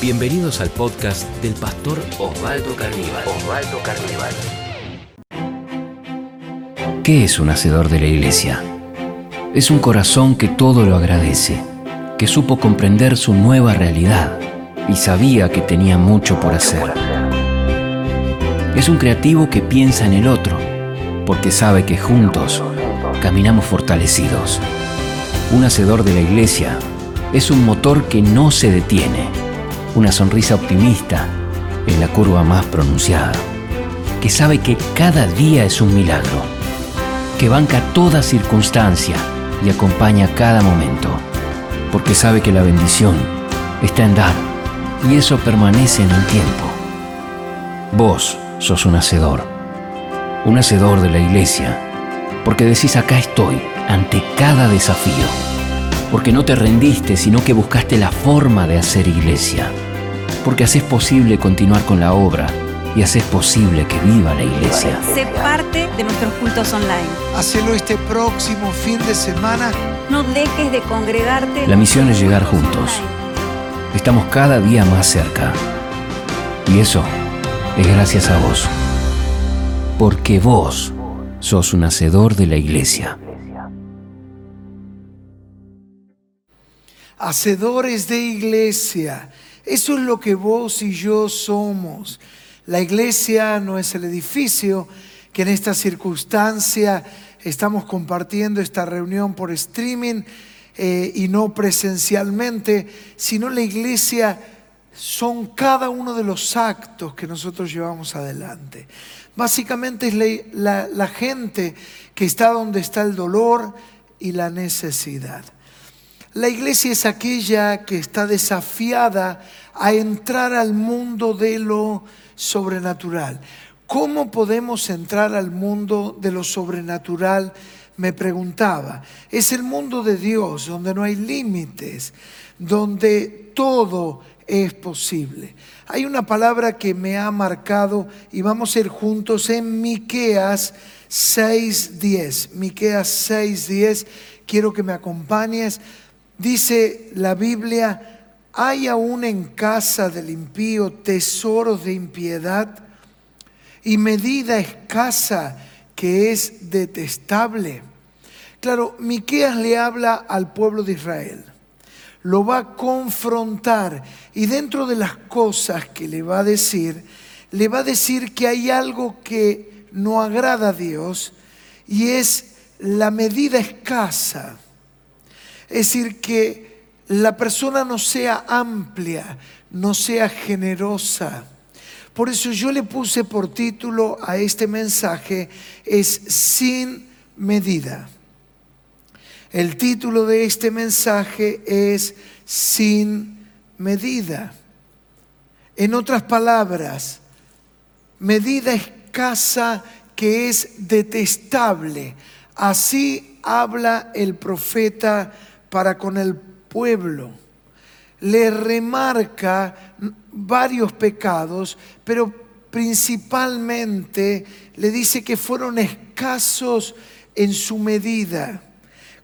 Bienvenidos al podcast del pastor Osvaldo Carníbal. Osvaldo Carníbal. ¿Qué es un hacedor de la iglesia? Es un corazón que todo lo agradece, que supo comprender su nueva realidad y sabía que tenía mucho por hacer. Es un creativo que piensa en el otro, porque sabe que juntos caminamos fortalecidos. Un hacedor de la iglesia es un motor que no se detiene, una sonrisa optimista en la curva más pronunciada, que sabe que cada día es un milagro, que banca toda circunstancia y acompaña cada momento, porque sabe que la bendición está en dar y eso permanece en el tiempo. Vos sos un hacedor, un hacedor de la iglesia, porque decís acá estoy ante cada desafío porque no te rendiste, sino que buscaste la forma de hacer iglesia, porque haces posible continuar con la obra y haces posible que viva la iglesia. Sé parte de nuestros cultos online. Hacelo este próximo fin de semana. No dejes de congregarte. La misión es llegar juntos. Estamos cada día más cerca. Y eso es gracias a vos. Porque vos sos un hacedor de la iglesia. Hacedores de iglesia. Eso es lo que vos y yo somos. La iglesia no es el edificio que en esta circunstancia estamos compartiendo esta reunión por streaming eh, y no presencialmente, sino la iglesia son cada uno de los actos que nosotros llevamos adelante. Básicamente es la gente que está donde está el dolor y la necesidad. La iglesia es aquella que está desafiada a entrar al mundo de lo sobrenatural. ¿Cómo podemos entrar al mundo de lo sobrenatural? Me preguntaba. Es el mundo de Dios, donde no hay límites, donde todo es posible. Hay una palabra que me ha marcado y vamos a ir juntos en Miqueas 6:10. Miqueas 6:10. Quiero que me acompañes Dice la Biblia, hay aún en casa del impío tesoros de impiedad y medida escasa que es detestable. Claro, Miqueas le habla al pueblo de Israel. Lo va a confrontar y dentro de las cosas que le va a decir, le va a decir que hay algo que no agrada a Dios y es la medida escasa es decir, que la persona no sea amplia, no sea generosa. Por eso yo le puse por título a este mensaje, es sin medida. El título de este mensaje es sin medida. En otras palabras, medida escasa que es detestable. Así habla el profeta para con el pueblo. Le remarca varios pecados, pero principalmente le dice que fueron escasos en su medida.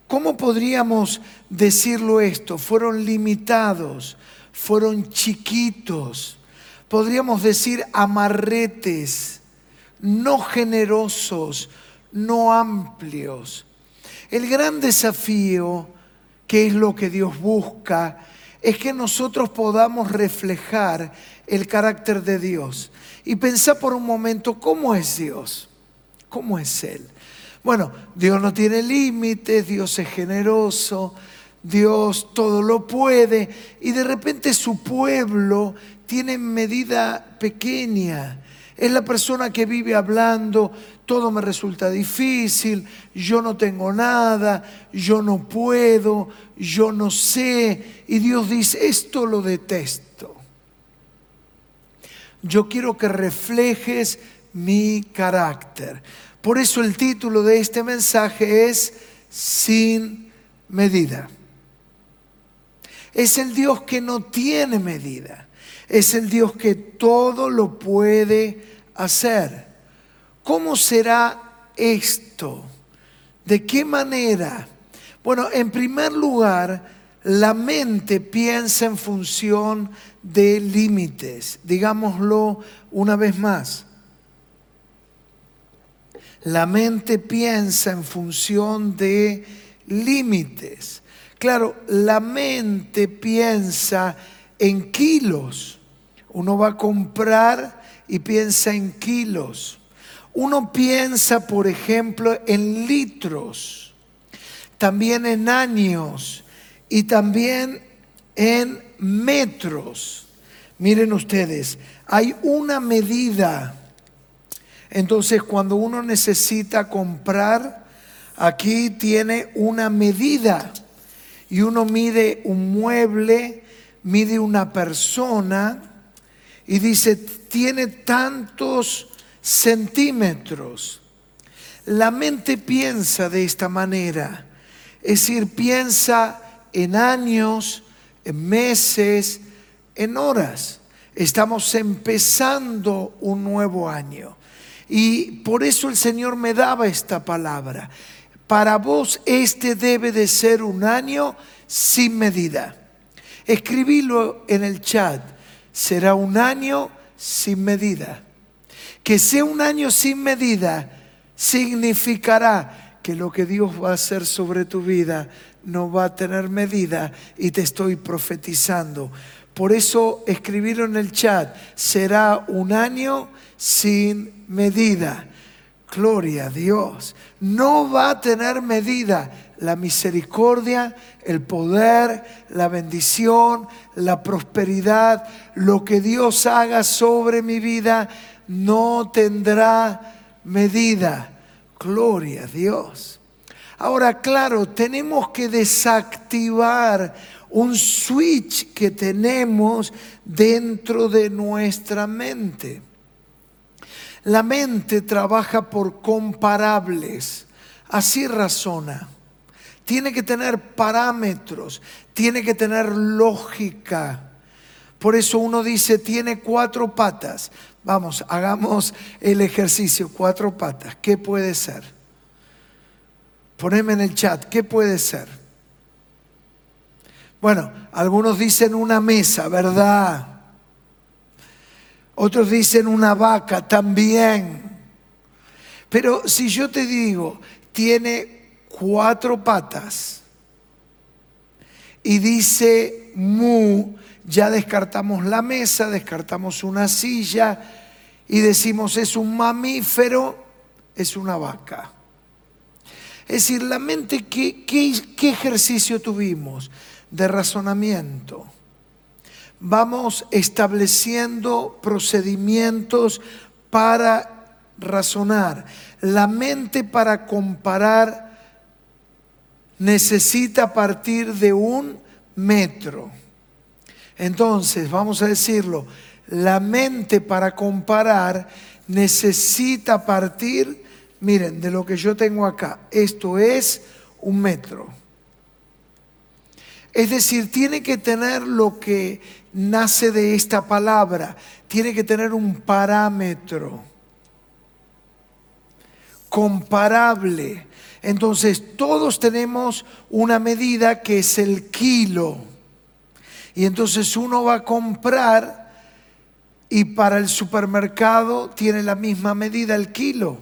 ¿Cómo podríamos decirlo esto? Fueron limitados, fueron chiquitos, podríamos decir amarretes, no generosos, no amplios. El gran desafío qué es lo que Dios busca, es que nosotros podamos reflejar el carácter de Dios. Y pensar por un momento, ¿cómo es Dios? ¿Cómo es Él? Bueno, Dios no tiene límites, Dios es generoso, Dios todo lo puede, y de repente su pueblo tiene medida pequeña. Es la persona que vive hablando, todo me resulta difícil, yo no tengo nada, yo no puedo, yo no sé. Y Dios dice, esto lo detesto. Yo quiero que reflejes mi carácter. Por eso el título de este mensaje es Sin medida. Es el Dios que no tiene medida. Es el Dios que todo lo puede hacer. ¿Cómo será esto? ¿De qué manera? Bueno, en primer lugar, la mente piensa en función de límites. Digámoslo una vez más. La mente piensa en función de límites. Claro, la mente piensa en kilos. Uno va a comprar y piensa en kilos. Uno piensa, por ejemplo, en litros, también en años y también en metros. Miren ustedes, hay una medida. Entonces, cuando uno necesita comprar, aquí tiene una medida. Y uno mide un mueble, mide una persona y dice, tiene tantos centímetros. La mente piensa de esta manera, es decir, piensa en años, en meses, en horas. Estamos empezando un nuevo año. Y por eso el Señor me daba esta palabra. Para vos este debe de ser un año sin medida. Escribílo en el chat. Será un año sin medida. Que sea un año sin medida significará que lo que Dios va a hacer sobre tu vida no va a tener medida y te estoy profetizando. Por eso escribirlo en el chat, será un año sin medida. Gloria a Dios. No va a tener medida la misericordia, el poder, la bendición, la prosperidad, lo que Dios haga sobre mi vida no tendrá medida. Gloria a Dios. Ahora, claro, tenemos que desactivar un switch que tenemos dentro de nuestra mente. La mente trabaja por comparables, así razona. Tiene que tener parámetros, tiene que tener lógica. Por eso uno dice, tiene cuatro patas. Vamos, hagamos el ejercicio, cuatro patas. ¿Qué puede ser? Poneme en el chat, ¿qué puede ser? Bueno, algunos dicen una mesa, ¿verdad? Otros dicen una vaca también. Pero si yo te digo, tiene cuatro patas y dice mu, ya descartamos la mesa, descartamos una silla y decimos es un mamífero, es una vaca. Es decir, la mente, ¿qué, qué ejercicio tuvimos de razonamiento? vamos estableciendo procedimientos para razonar. La mente para comparar necesita partir de un metro. Entonces, vamos a decirlo, la mente para comparar necesita partir, miren, de lo que yo tengo acá. Esto es un metro. Es decir, tiene que tener lo que nace de esta palabra, tiene que tener un parámetro comparable. Entonces, todos tenemos una medida que es el kilo. Y entonces uno va a comprar y para el supermercado tiene la misma medida el kilo.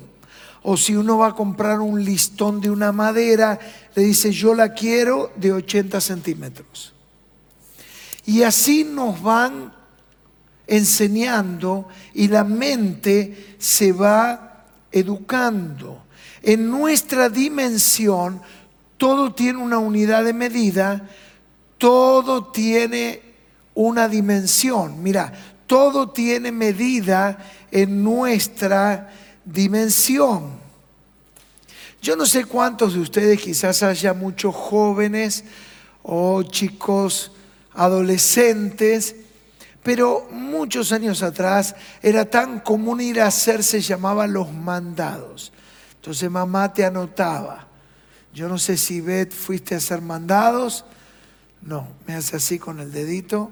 O si uno va a comprar un listón de una madera, le dice, yo la quiero de 80 centímetros. Y así nos van enseñando y la mente se va educando. En nuestra dimensión, todo tiene una unidad de medida, todo tiene una dimensión. Mira, todo tiene medida en nuestra dimensión. Yo no sé cuántos de ustedes, quizás haya muchos jóvenes o chicos adolescentes, pero muchos años atrás era tan común ir a hacer, se llamaban los mandados. Entonces mamá te anotaba. Yo no sé si Beth fuiste a hacer mandados. No, me hace así con el dedito.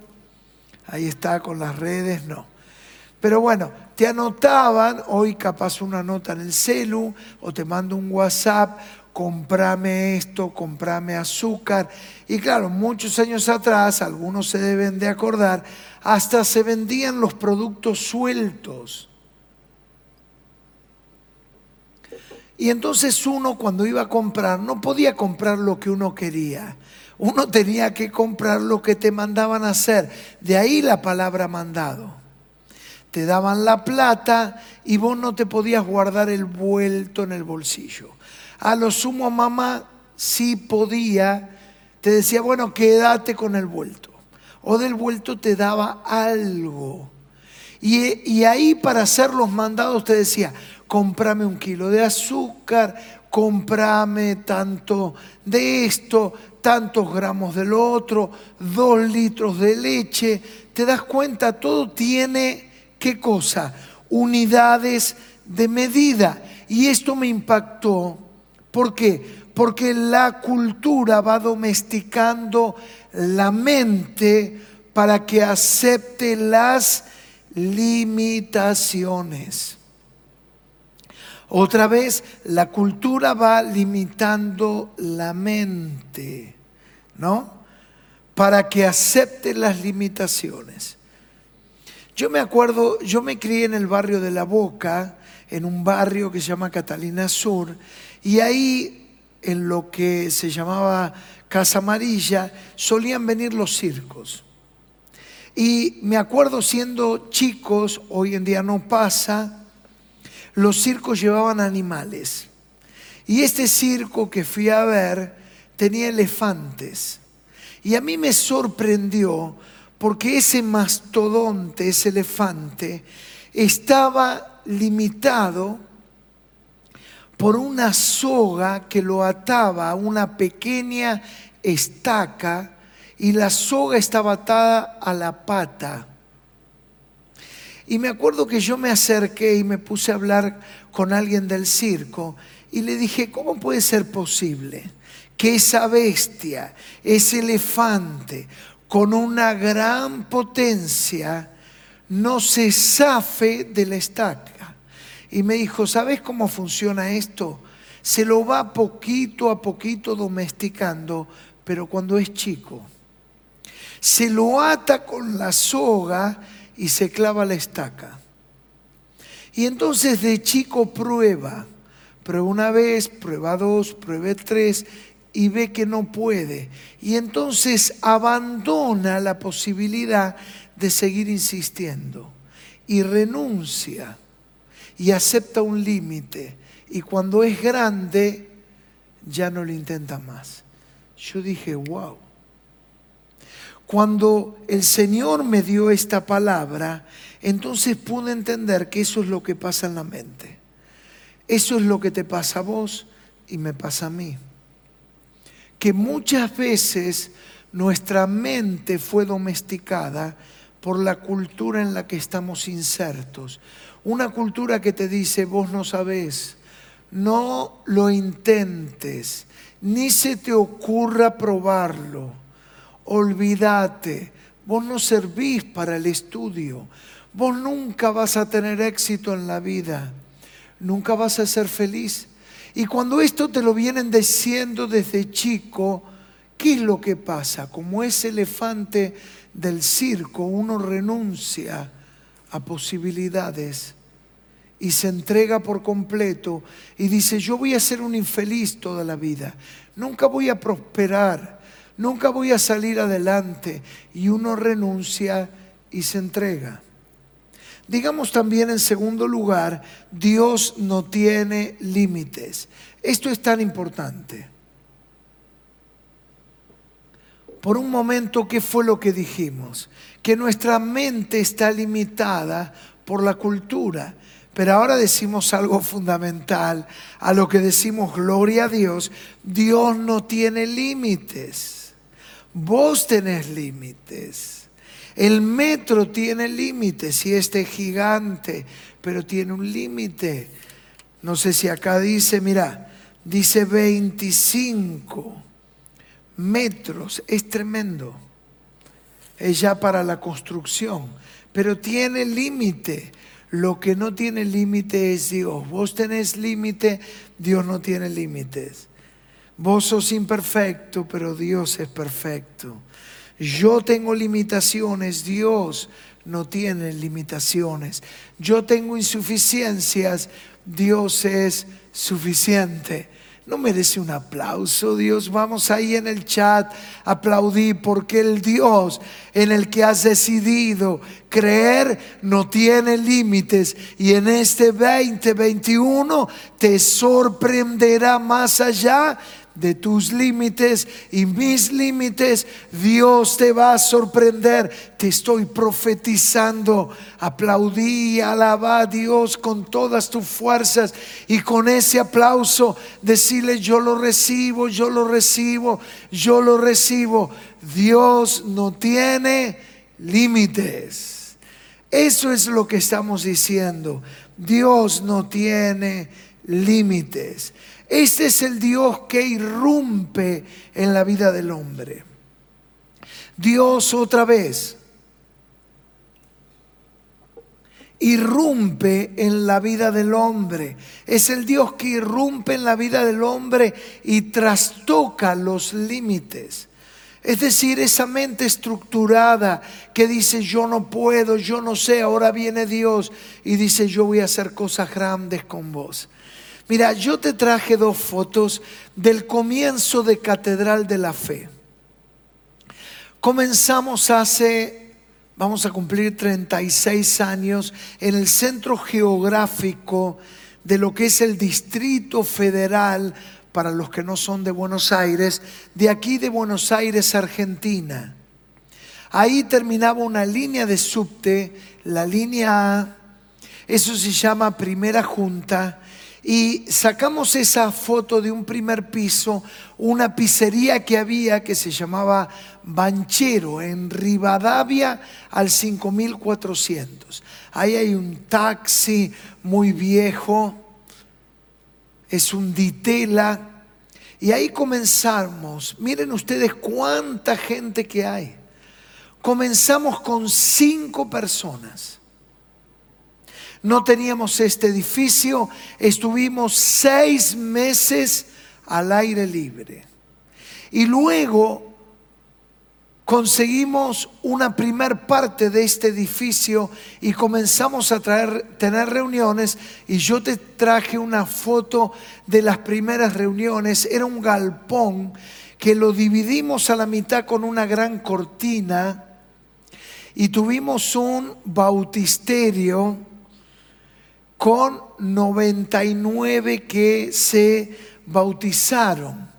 Ahí está con las redes, no. Pero bueno, te anotaban, hoy capaz una nota en el celu o te mando un WhatsApp comprame esto, comprame azúcar. Y claro, muchos años atrás, algunos se deben de acordar, hasta se vendían los productos sueltos. Y entonces uno cuando iba a comprar no podía comprar lo que uno quería. Uno tenía que comprar lo que te mandaban hacer. De ahí la palabra mandado. Te daban la plata y vos no te podías guardar el vuelto en el bolsillo. A lo sumo mamá sí podía, te decía, bueno, quédate con el vuelto. O del vuelto te daba algo. Y, y ahí para hacer los mandados te decía, comprame un kilo de azúcar, comprame tanto de esto, tantos gramos del otro, dos litros de leche. ¿Te das cuenta? Todo tiene, ¿qué cosa? Unidades de medida. Y esto me impactó ¿Por qué? Porque la cultura va domesticando la mente para que acepte las limitaciones. Otra vez, la cultura va limitando la mente, ¿no? Para que acepte las limitaciones. Yo me acuerdo, yo me crié en el barrio de La Boca, en un barrio que se llama Catalina Sur, y ahí, en lo que se llamaba Casa Amarilla, solían venir los circos. Y me acuerdo siendo chicos, hoy en día no pasa, los circos llevaban animales. Y este circo que fui a ver tenía elefantes. Y a mí me sorprendió porque ese mastodonte, ese elefante, estaba limitado por una soga que lo ataba a una pequeña estaca y la soga estaba atada a la pata. Y me acuerdo que yo me acerqué y me puse a hablar con alguien del circo y le dije, ¿cómo puede ser posible que esa bestia, ese elefante, con una gran potencia, no se zafe de la estaca? y me dijo, ¿sabes cómo funciona esto? Se lo va poquito a poquito domesticando, pero cuando es chico. Se lo ata con la soga y se clava la estaca. Y entonces de chico prueba, prueba una vez, prueba dos, prueba tres y ve que no puede. Y entonces abandona la posibilidad de seguir insistiendo y renuncia y acepta un límite. Y cuando es grande, ya no lo intenta más. Yo dije, wow. Cuando el Señor me dio esta palabra, entonces pude entender que eso es lo que pasa en la mente. Eso es lo que te pasa a vos y me pasa a mí. Que muchas veces nuestra mente fue domesticada por la cultura en la que estamos insertos. Una cultura que te dice, vos no sabés, no lo intentes, ni se te ocurra probarlo. Olvídate, vos no servís para el estudio, vos nunca vas a tener éxito en la vida, nunca vas a ser feliz. Y cuando esto te lo vienen diciendo desde chico, ¿qué es lo que pasa? Como ese elefante del circo, uno renuncia a posibilidades y se entrega por completo y dice, yo voy a ser un infeliz toda la vida, nunca voy a prosperar, nunca voy a salir adelante y uno renuncia y se entrega. Digamos también en segundo lugar, Dios no tiene límites. Esto es tan importante. Por un momento, ¿qué fue lo que dijimos? Que nuestra mente está limitada por la cultura. Pero ahora decimos algo fundamental, a lo que decimos gloria a Dios, Dios no tiene límites. Vos tenés límites. El metro tiene límites y este gigante, pero tiene un límite. No sé si acá dice, mira, dice 25 metros, es tremendo. Es ya para la construcción, pero tiene límite. Lo que no tiene límite es Dios. Vos tenés límite, Dios no tiene límites. Vos sos imperfecto, pero Dios es perfecto. Yo tengo limitaciones, Dios no tiene limitaciones. Yo tengo insuficiencias, Dios es suficiente. ¿No merece un aplauso, Dios? Vamos ahí en el chat a aplaudir porque el Dios en el que has decidido creer no tiene límites y en este 2021 te sorprenderá más allá de tus límites y mis límites, Dios te va a sorprender. Te estoy profetizando. Aplaudí, alaba a Dios con todas tus fuerzas y con ese aplauso decirle yo lo recibo, yo lo recibo, yo lo recibo. Dios no tiene límites. Eso es lo que estamos diciendo. Dios no tiene límites. Este es el Dios que irrumpe en la vida del hombre. Dios otra vez irrumpe en la vida del hombre. Es el Dios que irrumpe en la vida del hombre y trastoca los límites. Es decir, esa mente estructurada que dice yo no puedo, yo no sé, ahora viene Dios y dice yo voy a hacer cosas grandes con vos. Mira, yo te traje dos fotos del comienzo de Catedral de la Fe. Comenzamos hace, vamos a cumplir 36 años, en el centro geográfico de lo que es el Distrito Federal, para los que no son de Buenos Aires, de aquí de Buenos Aires, Argentina. Ahí terminaba una línea de subte, la línea A, eso se llama Primera Junta, y sacamos esa foto de un primer piso, una pizzería que había que se llamaba Banchero en Rivadavia al 5400. Ahí hay un taxi muy viejo, es un ditela. Y ahí comenzamos. Miren ustedes cuánta gente que hay. Comenzamos con cinco personas no teníamos este edificio, estuvimos seis meses al aire libre. Y luego conseguimos una primer parte de este edificio y comenzamos a traer, tener reuniones y yo te traje una foto de las primeras reuniones. Era un galpón que lo dividimos a la mitad con una gran cortina y tuvimos un bautisterio con 99 que se bautizaron.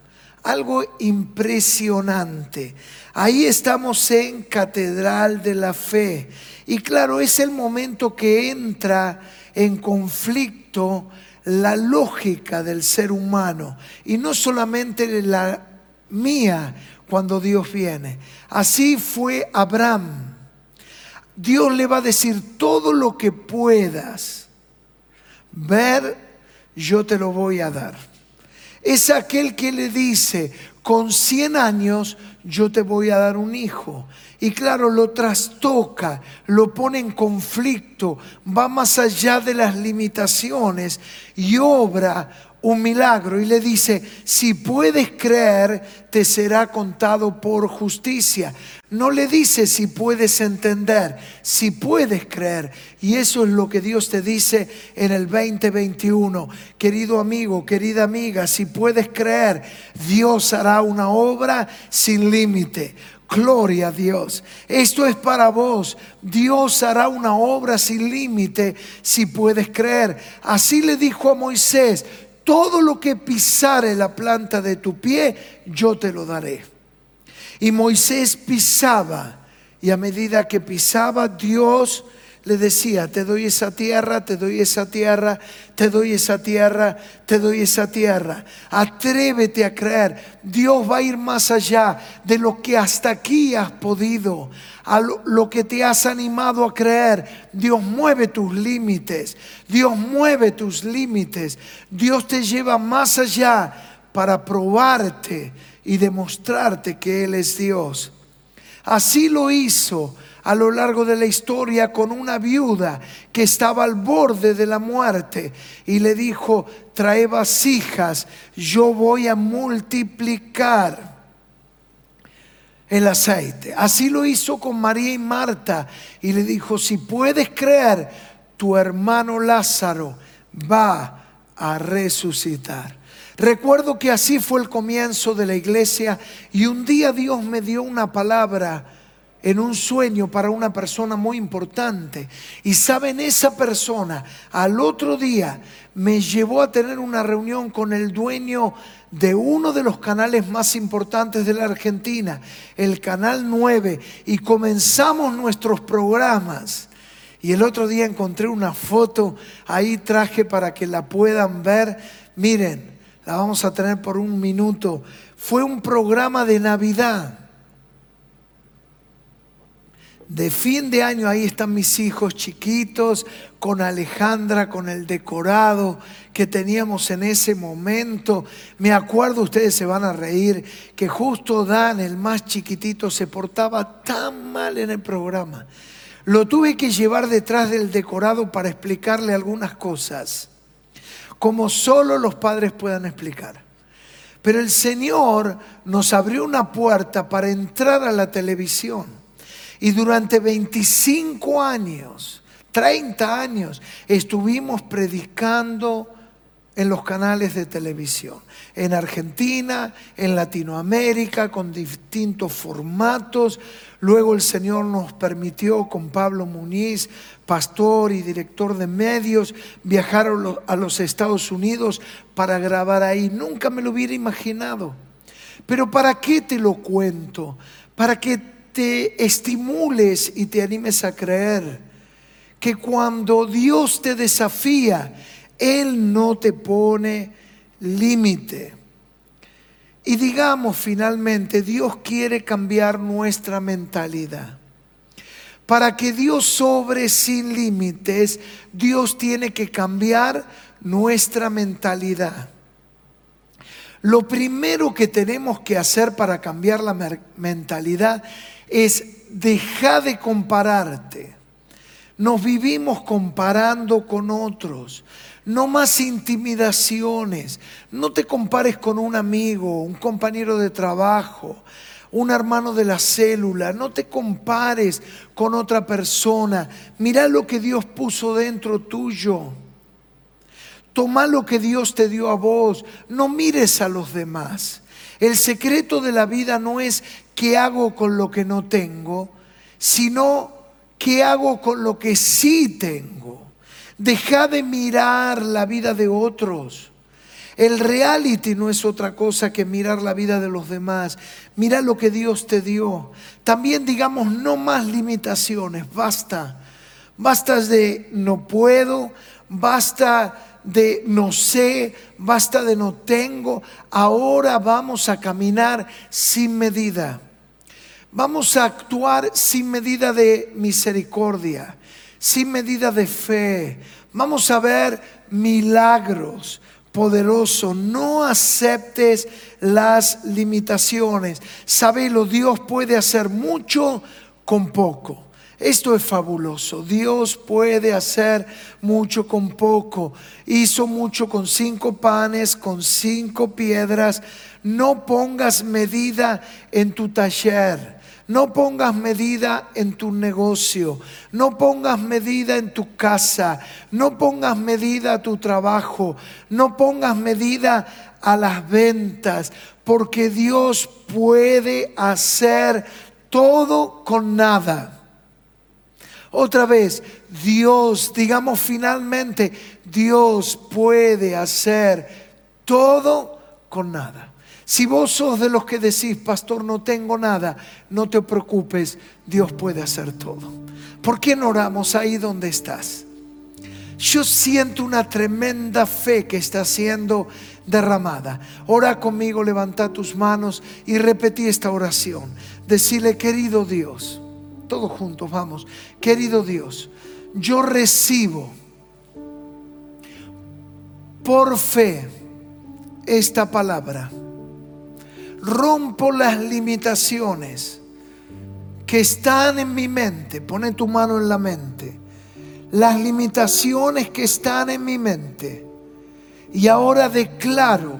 Algo impresionante. Ahí estamos en Catedral de la Fe. Y claro, es el momento que entra en conflicto la lógica del ser humano y no solamente la mía cuando Dios viene. Así fue Abraham. Dios le va a decir todo lo que puedas ver, yo te lo voy a dar. Es aquel que le dice, con 100 años yo te voy a dar un hijo. Y claro, lo trastoca, lo pone en conflicto, va más allá de las limitaciones y obra un milagro y le dice, si puedes creer, te será contado por justicia. No le dice si puedes entender, si puedes creer. Y eso es lo que Dios te dice en el 2021. Querido amigo, querida amiga, si puedes creer, Dios hará una obra sin límite. Gloria a Dios. Esto es para vos. Dios hará una obra sin límite si puedes creer. Así le dijo a Moisés, todo lo que pisare la planta de tu pie, yo te lo daré. Y Moisés pisaba, y a medida que pisaba, Dios le decía, te doy esa tierra, te doy esa tierra, te doy esa tierra, te doy esa tierra. Atrévete a creer. Dios va a ir más allá de lo que hasta aquí has podido, a lo, que te has animado a creer. Dios mueve tus límites. Dios mueve tus límites. Dios te lleva más allá para probarte y demostrarte que Él es Dios. Así lo hizo a lo largo de la historia con una viuda que estaba al borde de la muerte y le dijo, trae vasijas, yo voy a multiplicar el aceite. Así lo hizo con María y Marta y le dijo, si puedes creer, tu hermano Lázaro va a resucitar. Recuerdo que así fue el comienzo de la iglesia y un día Dios me dio una palabra en un sueño para una persona muy importante. Y saben, esa persona al otro día me llevó a tener una reunión con el dueño de uno de los canales más importantes de la Argentina, el Canal 9, y comenzamos nuestros programas. Y el otro día encontré una foto, ahí traje para que la puedan ver. Miren, la vamos a tener por un minuto. Fue un programa de Navidad de fin de año, ahí están mis hijos chiquitos, con Alejandra, con el decorado que teníamos en ese momento. Me acuerdo, ustedes se van a reír, que justo Dan, el más chiquitito, se portaba tan mal en el programa. Lo tuve que llevar detrás del decorado para explicarle algunas cosas, como solo los padres puedan explicar. Pero el Señor nos abrió una puerta para entrar a la televisión y durante 25 años, 30 años, estuvimos predicando en los canales de televisión, en Argentina, en Latinoamérica, con distintos formatos. Luego el Señor nos permitió con Pablo Muniz, pastor y director de medios, viajar a los Estados Unidos para grabar ahí. Nunca me lo hubiera imaginado. Pero ¿para qué te lo cuento? Para que te estimules y te animes a creer que cuando Dios te desafía, Él no te pone límite. Y digamos finalmente, Dios quiere cambiar nuestra mentalidad. Para que Dios sobre sin límites, Dios tiene que cambiar nuestra mentalidad. Lo primero que tenemos que hacer para cambiar la mentalidad es dejar de compararte. Nos vivimos comparando con otros. No más intimidaciones. No te compares con un amigo, un compañero de trabajo, un hermano de la célula. No te compares con otra persona. Mira lo que Dios puso dentro tuyo. Toma lo que Dios te dio a vos. No mires a los demás. El secreto de la vida no es qué hago con lo que no tengo, sino qué hago con lo que sí tengo. Deja de mirar la vida de otros. El reality no es otra cosa que mirar la vida de los demás. Mira lo que Dios te dio. También digamos, no más limitaciones, basta. Basta de no puedo, basta de no sé, basta de no tengo, ahora vamos a caminar sin medida. Vamos a actuar sin medida de misericordia, sin medida de fe. Vamos a ver milagros poderosos. No aceptes las limitaciones. Sabelo, Dios puede hacer mucho con poco. Esto es fabuloso. Dios puede hacer mucho con poco. Hizo mucho con cinco panes, con cinco piedras. No pongas medida en tu taller. No pongas medida en tu negocio, no pongas medida en tu casa, no pongas medida a tu trabajo, no pongas medida a las ventas, porque Dios puede hacer todo con nada. Otra vez, Dios, digamos finalmente, Dios puede hacer todo con nada. Si vos sos de los que decís, pastor, no tengo nada, no te preocupes, Dios puede hacer todo. ¿Por qué no oramos ahí donde estás? Yo siento una tremenda fe que está siendo derramada. Ora conmigo, levanta tus manos y repetí esta oración. Decirle, querido Dios, todos juntos, vamos. Querido Dios, yo recibo por fe esta palabra. Rompo las limitaciones que están en mi mente, pone tu mano en la mente, las limitaciones que están en mi mente. Y ahora declaro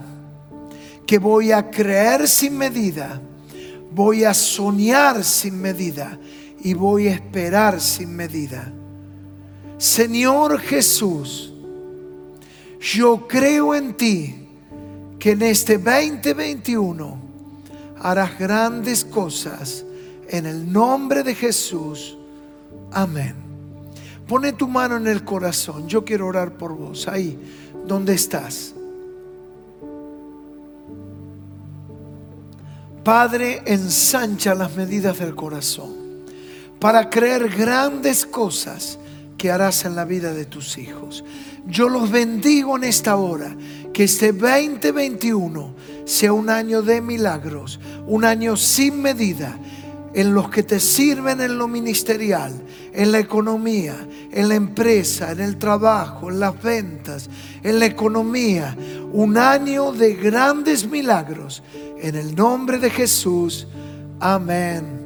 que voy a creer sin medida, voy a soñar sin medida y voy a esperar sin medida. Señor Jesús, yo creo en ti que en este 2021 harás grandes cosas en el nombre de Jesús. Amén. Pone tu mano en el corazón. Yo quiero orar por vos, ahí donde estás. Padre, ensancha las medidas del corazón para creer grandes cosas que harás en la vida de tus hijos. Yo los bendigo en esta hora, que este 2021 sea un año de milagros, un año sin medida en los que te sirven en lo ministerial, en la economía, en la empresa, en el trabajo, en las ventas, en la economía. Un año de grandes milagros. En el nombre de Jesús. Amén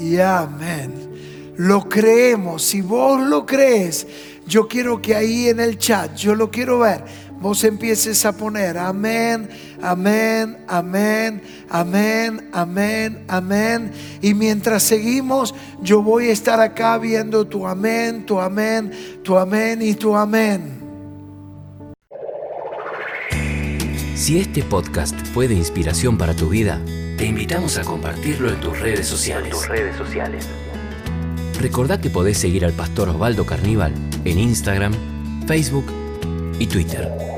y amén. Lo creemos. Si vos lo crees, yo quiero que ahí en el chat, yo lo quiero ver vos empieces a poner amén, amén, amén, amén, amén, amén. Y mientras seguimos, yo voy a estar acá viendo tu amén, tu amén, tu amén y tu amén. Si este podcast fue de inspiración para tu vida, te invitamos a compartirlo en tus redes sociales. tus redes sociales. Recordá que podés seguir al pastor Osvaldo Carníbal en Instagram, Facebook y Twitter.